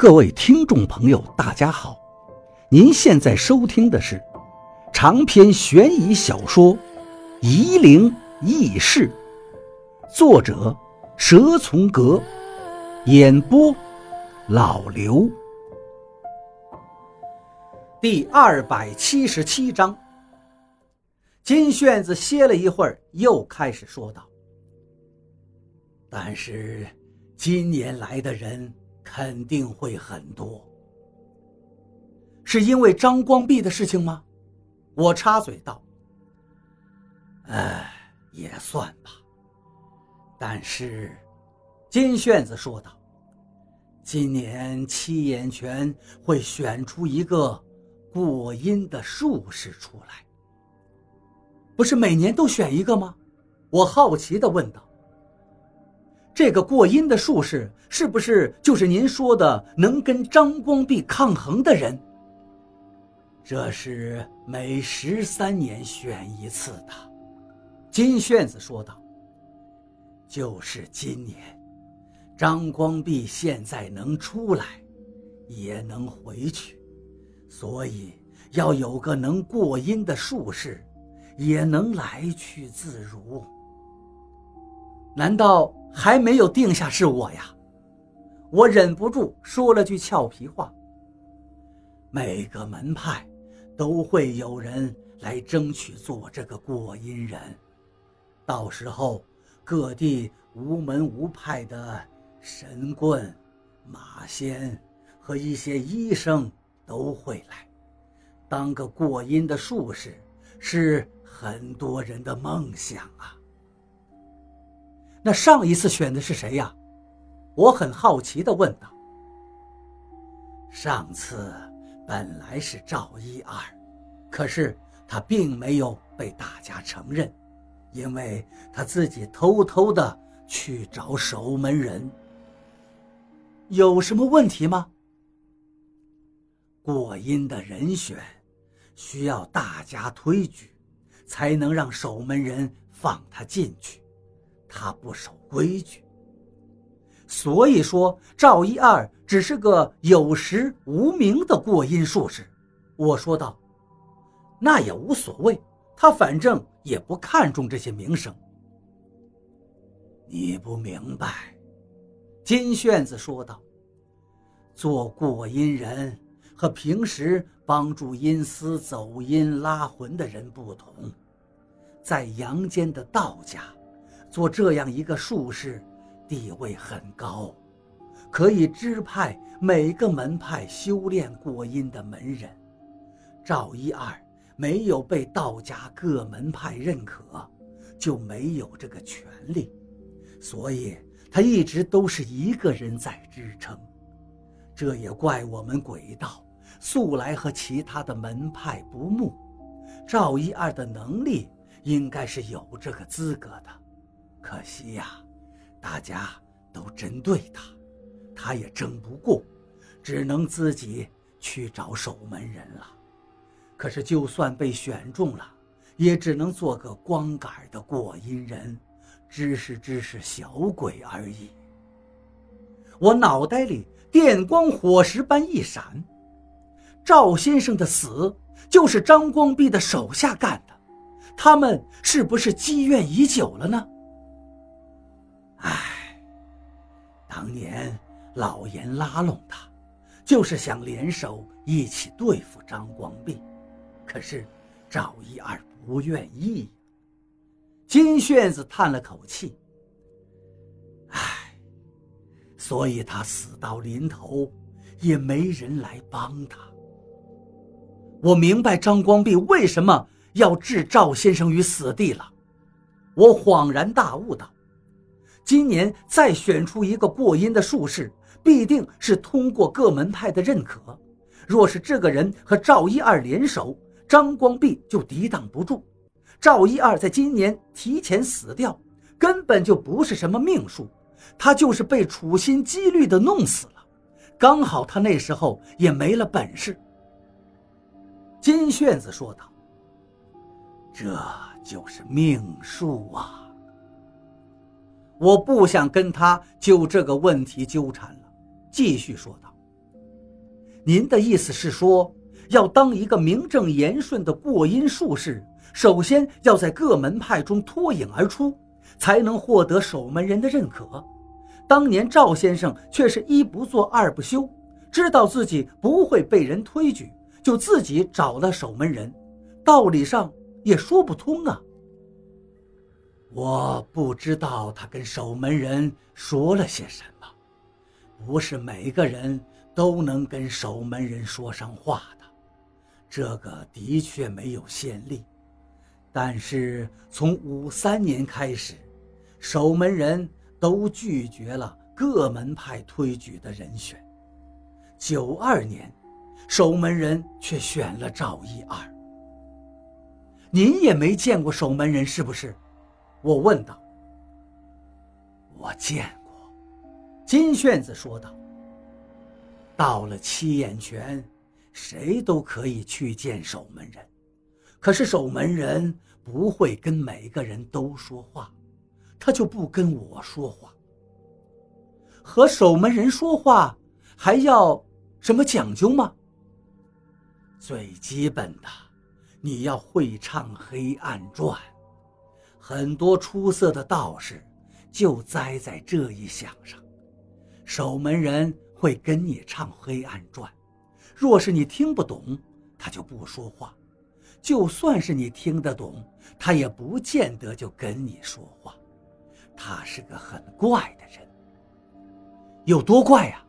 各位听众朋友，大家好！您现在收听的是长篇悬疑小说《夷陵轶事》，作者蛇从阁，演播老刘。第二百七十七章，金炫子歇了一会儿，又开始说道：“但是今年来的人……”肯定会很多，是因为张光弼的事情吗？我插嘴道：“哎，也算吧。但是，金炫子说道，今年七眼泉会选出一个过阴的术士出来，不是每年都选一个吗？”我好奇地问道。这个过阴的术士是不是就是您说的能跟张光弼抗衡的人？这是每十三年选一次的，金炫子说道。就是今年，张光弼现在能出来，也能回去，所以要有个能过阴的术士，也能来去自如。难道？还没有定下是我呀，我忍不住说了句俏皮话。每个门派都会有人来争取做这个过阴人，到时候各地无门无派的神棍、马仙和一些医生都会来，当个过阴的术士是很多人的梦想啊。那上一次选的是谁呀？我很好奇地问道。上次本来是赵一二，可是他并没有被大家承认，因为他自己偷偷的去找守门人。有什么问题吗？过阴的人选需要大家推举，才能让守门人放他进去。他不守规矩，所以说赵一二只是个有实无名的过阴术士。我说道：“那也无所谓，他反正也不看重这些名声。”你不明白，金炫子说道：“做过阴人和平时帮助阴司走阴拉魂的人不同，在阳间的道家。”做这样一个术士，地位很高，可以支派每个门派修炼过阴的门人。赵一二没有被道家各门派认可，就没有这个权利，所以他一直都是一个人在支撑。这也怪我们鬼道素来和其他的门派不睦，赵一二的能力应该是有这个资格的。可惜呀，大家都针对他，他也争不过，只能自己去找守门人了。可是就算被选中了，也只能做个光杆的过阴人，知识知识小鬼而已。我脑袋里电光火石般一闪，赵先生的死就是张光弼的手下干的，他们是不是积怨已久了呢？老严拉拢他，就是想联手一起对付张光弼，可是赵一二不愿意。金炫子叹了口气：“唉，所以他死到临头，也没人来帮他。”我明白张光弼为什么要置赵先生于死地了，我恍然大悟道。今年再选出一个过阴的术士，必定是通过各门派的认可。若是这个人和赵一二联手，张光弼就抵挡不住。赵一二在今年提前死掉，根本就不是什么命数，他就是被处心积虑的弄死了。刚好他那时候也没了本事。金炫子说道：“这就是命数啊。”我不想跟他就这个问题纠缠了，继续说道：“您的意思是说，要当一个名正言顺的过阴术士，首先要在各门派中脱颖而出，才能获得守门人的认可。当年赵先生却是一不做二不休，知道自己不会被人推举，就自己找了守门人，道理上也说不通啊。我不知道他跟守门人说了些什么，不是每个人都能跟守门人说上话的，这个的确没有先例。但是从五三年开始，守门人都拒绝了各门派推举的人选。九二年，守门人却选了赵一二。您也没见过守门人是不是？我问道：“我见过。”金炫子说道：“到了七眼泉，谁都可以去见守门人，可是守门人不会跟每个人都说话，他就不跟我说话。和守门人说话还要什么讲究吗？最基本的，你要会唱《黑暗传》。”很多出色的道士就栽在这一项上，守门人会跟你唱《黑暗传》，若是你听不懂，他就不说话；就算是你听得懂，他也不见得就跟你说话。他是个很怪的人，有多怪呀？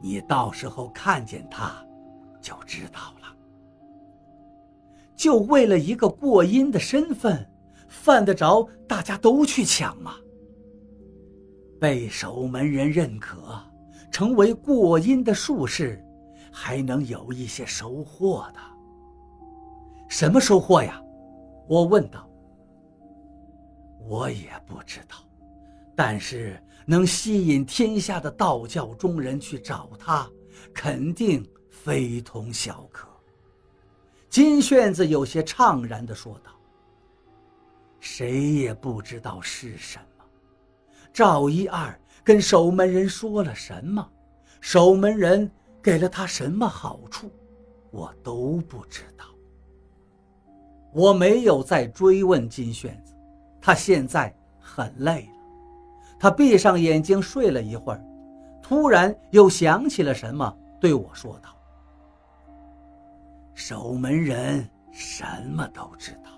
你到时候看见他，就知道。就为了一个过阴的身份，犯得着大家都去抢吗？被守门人认可，成为过阴的术士，还能有一些收获的。什么收获呀？我问道。我也不知道，但是能吸引天下的道教中人去找他，肯定非同小可。金炫子有些怅然地说道：“谁也不知道是什么。赵一二跟守门人说了什么，守门人给了他什么好处，我都不知道。”我没有再追问金炫子，他现在很累了。他闭上眼睛睡了一会儿，突然又想起了什么，对我说道。守门人什么都知道，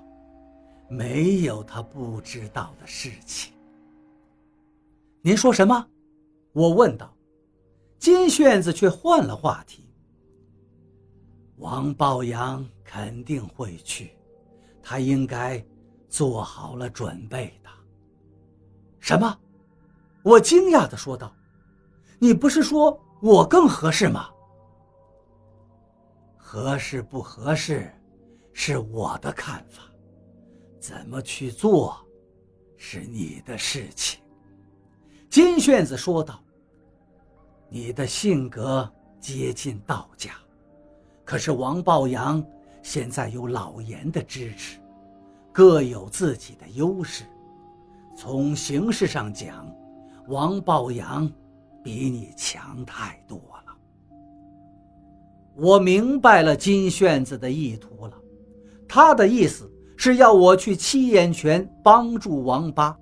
没有他不知道的事情。您说什么？我问道。金炫子却换了话题。王抱阳肯定会去，他应该做好了准备的。什么？我惊讶的说道。你不是说我更合适吗？合适不合适，是我的看法；怎么去做，是你的事情。”金炫子说道。“你的性格接近道家，可是王抱阳现在有老严的支持，各有自己的优势。从形势上讲，王抱阳比你强太多。”我明白了金炫子的意图了，他的意思是要我去七眼泉帮助王八。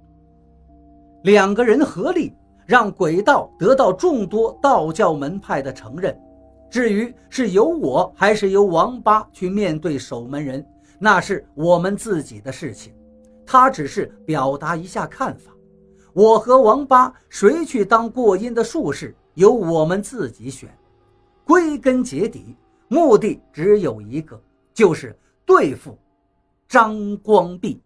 两个人合力，让鬼道得到众多道教门派的承认。至于是由我还是由王八去面对守门人，那是我们自己的事情。他只是表达一下看法。我和王八谁去当过阴的术士，由我们自己选。归根结底，目的只有一个，就是对付张光弼。